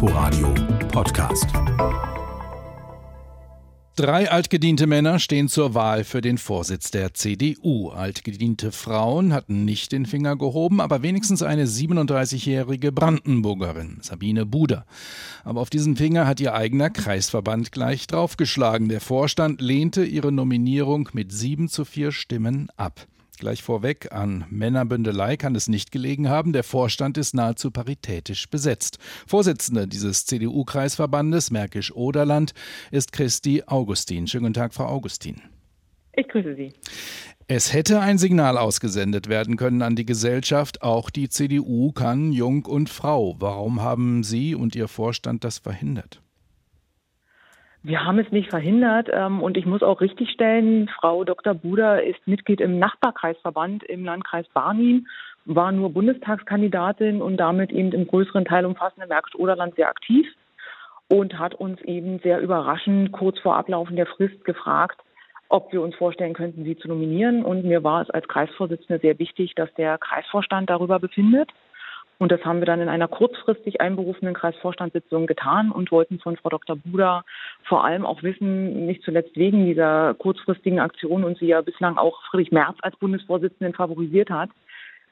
Inforadio Podcast. Drei altgediente Männer stehen zur Wahl für den Vorsitz der CDU. Altgediente Frauen hatten nicht den Finger gehoben, aber wenigstens eine 37-jährige Brandenburgerin, Sabine Buder. Aber auf diesen Finger hat ihr eigener Kreisverband gleich draufgeschlagen. Der Vorstand lehnte ihre Nominierung mit sieben zu vier Stimmen ab. Gleich vorweg, an Männerbündelei kann es nicht gelegen haben. Der Vorstand ist nahezu paritätisch besetzt. Vorsitzende dieses CDU-Kreisverbandes Märkisch-Oderland ist Christi Augustin. Schönen guten Tag, Frau Augustin. Ich grüße Sie. Es hätte ein Signal ausgesendet werden können an die Gesellschaft. Auch die CDU kann Jung und Frau. Warum haben Sie und Ihr Vorstand das verhindert? Wir haben es nicht verhindert ähm, und ich muss auch richtigstellen, Frau Dr. Buder ist Mitglied im Nachbarkreisverband im Landkreis Barnim, war nur Bundestagskandidatin und damit eben im größeren Teil umfassenden Märkisch-Oderland sehr aktiv und hat uns eben sehr überraschend kurz vor Ablaufen der Frist gefragt, ob wir uns vorstellen könnten, sie zu nominieren. Und mir war es als Kreisvorsitzende sehr wichtig, dass der Kreisvorstand darüber befindet. Und das haben wir dann in einer kurzfristig einberufenen Kreisvorstandssitzung getan und wollten von Frau Dr. Buda vor allem auch wissen, nicht zuletzt wegen dieser kurzfristigen Aktion und sie ja bislang auch Friedrich Merz als Bundesvorsitzenden favorisiert hat,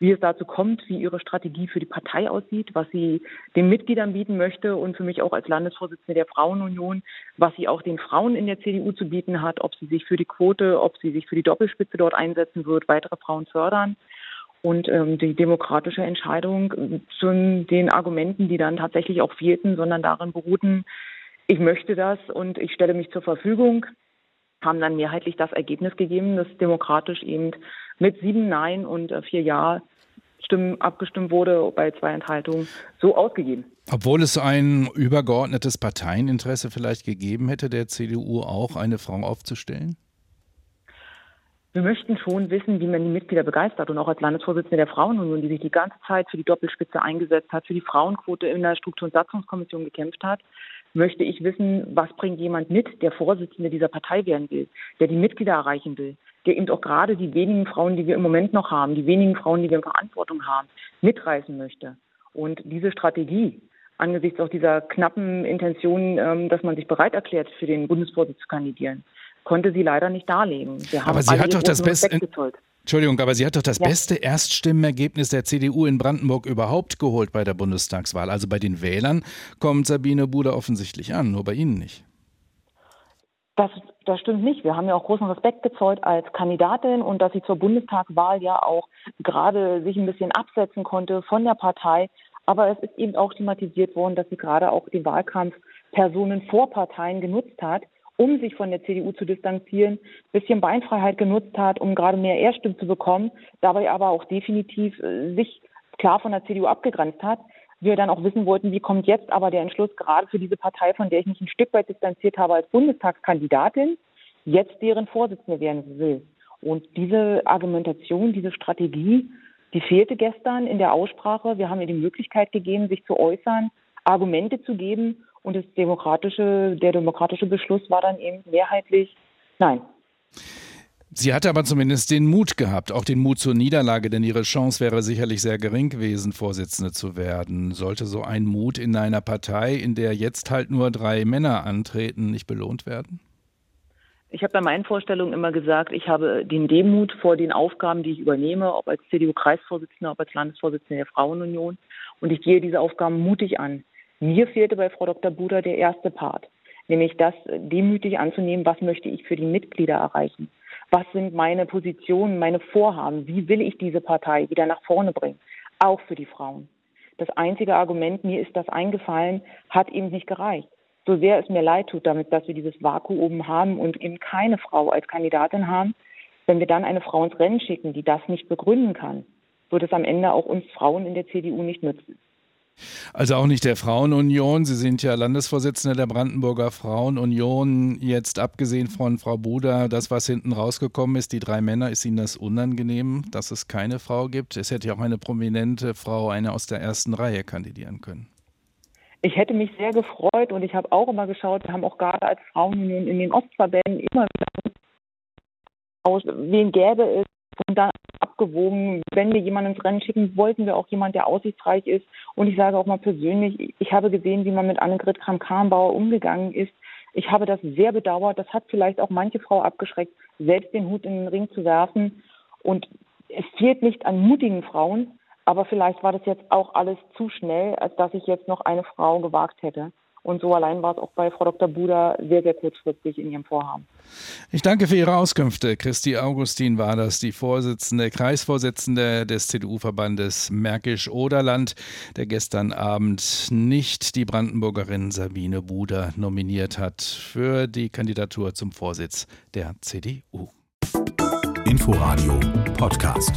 wie es dazu kommt, wie ihre Strategie für die Partei aussieht, was sie den Mitgliedern bieten möchte und für mich auch als Landesvorsitzende der Frauenunion, was sie auch den Frauen in der CDU zu bieten hat, ob sie sich für die Quote, ob sie sich für die Doppelspitze dort einsetzen wird, weitere Frauen fördern und ähm, die demokratische Entscheidung zu den Argumenten, die dann tatsächlich auch fehlten, sondern darin beruhten, ich möchte das und ich stelle mich zur Verfügung, haben dann mehrheitlich das Ergebnis gegeben, dass demokratisch eben mit sieben Nein und äh, vier Ja Stimmen abgestimmt wurde, bei zwei Enthaltungen so ausgegeben. Obwohl es ein übergeordnetes Parteieninteresse vielleicht gegeben hätte, der CDU auch eine Frau aufzustellen? Wir möchten schon wissen, wie man die Mitglieder begeistert. Und auch als Landesvorsitzende der Frauenunion, die sich die ganze Zeit für die Doppelspitze eingesetzt hat, für die Frauenquote in der Struktur- und Satzungskommission gekämpft hat, möchte ich wissen, was bringt jemand mit, der Vorsitzende dieser Partei werden will, der die Mitglieder erreichen will, der eben auch gerade die wenigen Frauen, die wir im Moment noch haben, die wenigen Frauen, die wir in Verantwortung haben, mitreißen möchte. Und diese Strategie, angesichts auch dieser knappen Intention, ähm, dass man sich bereit erklärt, für den Bundesvorsitz zu kandidieren, konnte sie leider nicht darlegen. aber sie hat doch das beste. Entschuldigung, aber sie hat doch das ja. beste Erststimmenergebnis der CDU in Brandenburg überhaupt geholt bei der Bundestagswahl. Also bei den Wählern kommt Sabine Buder offensichtlich an, nur bei Ihnen nicht. Das, das stimmt nicht. Wir haben ja auch großen Respekt gezollt als Kandidatin und dass sie zur Bundestagswahl ja auch gerade sich ein bisschen absetzen konnte von der Partei. Aber es ist eben auch thematisiert worden, dass sie gerade auch den Wahlkampf Personen vor Parteien genutzt hat, um sich von der CDU zu distanzieren, bisschen Beinfreiheit genutzt hat, um gerade mehr Erststimmen zu bekommen, dabei aber auch definitiv äh, sich klar von der CDU abgegrenzt hat. Wir dann auch wissen wollten, wie kommt jetzt aber der Entschluss gerade für diese Partei, von der ich mich ein Stück weit distanziert habe als Bundestagskandidatin, jetzt deren Vorsitzende werden will. Und diese Argumentation, diese Strategie, die fehlte gestern in der Aussprache. Wir haben ihr die Möglichkeit gegeben, sich zu äußern, Argumente zu geben und das demokratische, der demokratische Beschluss war dann eben mehrheitlich nein. Sie hatte aber zumindest den Mut gehabt, auch den Mut zur Niederlage, denn ihre Chance wäre sicherlich sehr gering gewesen, Vorsitzende zu werden. Sollte so ein Mut in einer Partei, in der jetzt halt nur drei Männer antreten, nicht belohnt werden? Ich habe bei meinen Vorstellungen immer gesagt, ich habe den Demut vor den Aufgaben, die ich übernehme, ob als CDU-Kreisvorsitzende, ob als Landesvorsitzende der Frauenunion. Und ich gehe diese Aufgaben mutig an. Mir fehlte bei Frau Dr. Buder der erste Part, nämlich das demütig anzunehmen, was möchte ich für die Mitglieder erreichen? Was sind meine Positionen, meine Vorhaben? Wie will ich diese Partei wieder nach vorne bringen? Auch für die Frauen. Das einzige Argument, mir ist das eingefallen, hat eben nicht gereicht. So sehr es mir leid tut, damit, dass wir dieses Vakuum haben und eben keine Frau als Kandidatin haben, wenn wir dann eine Frau ins Rennen schicken, die das nicht begründen kann, wird es am Ende auch uns Frauen in der CDU nicht nützen. Also auch nicht der Frauenunion. Sie sind ja Landesvorsitzende der Brandenburger Frauenunion. Jetzt abgesehen von Frau Buda, das, was hinten rausgekommen ist, die drei Männer, ist Ihnen das unangenehm, dass es keine Frau gibt? Es hätte ja auch eine prominente Frau, eine aus der ersten Reihe kandidieren können. Ich hätte mich sehr gefreut und ich habe auch immer geschaut, wir haben auch gerade als Frauenunion in den Ostverbänden immer wieder aus, wen gäbe es, und dann abgewogen. Wenn wir jemanden ins Rennen schicken, wollten wir auch jemanden, der aussichtsreich ist. Und ich sage auch mal persönlich, ich habe gesehen, wie man mit Annegret Kramp-Karrenbauer umgegangen ist. Ich habe das sehr bedauert. Das hat vielleicht auch manche Frau abgeschreckt, selbst den Hut in den Ring zu werfen. Und es fehlt nicht an mutigen Frauen, aber vielleicht war das jetzt auch alles zu schnell, als dass ich jetzt noch eine Frau gewagt hätte. Und so allein war es auch bei Frau Dr. Buder sehr, sehr kurzfristig in ihrem Vorhaben. Ich danke für Ihre Auskünfte. Christi Augustin war das, die Vorsitzende, Kreisvorsitzende des CDU-Verbandes Märkisch-Oderland, der gestern Abend nicht die Brandenburgerin Sabine Buder nominiert hat für die Kandidatur zum Vorsitz der CDU. Inforadio Podcast.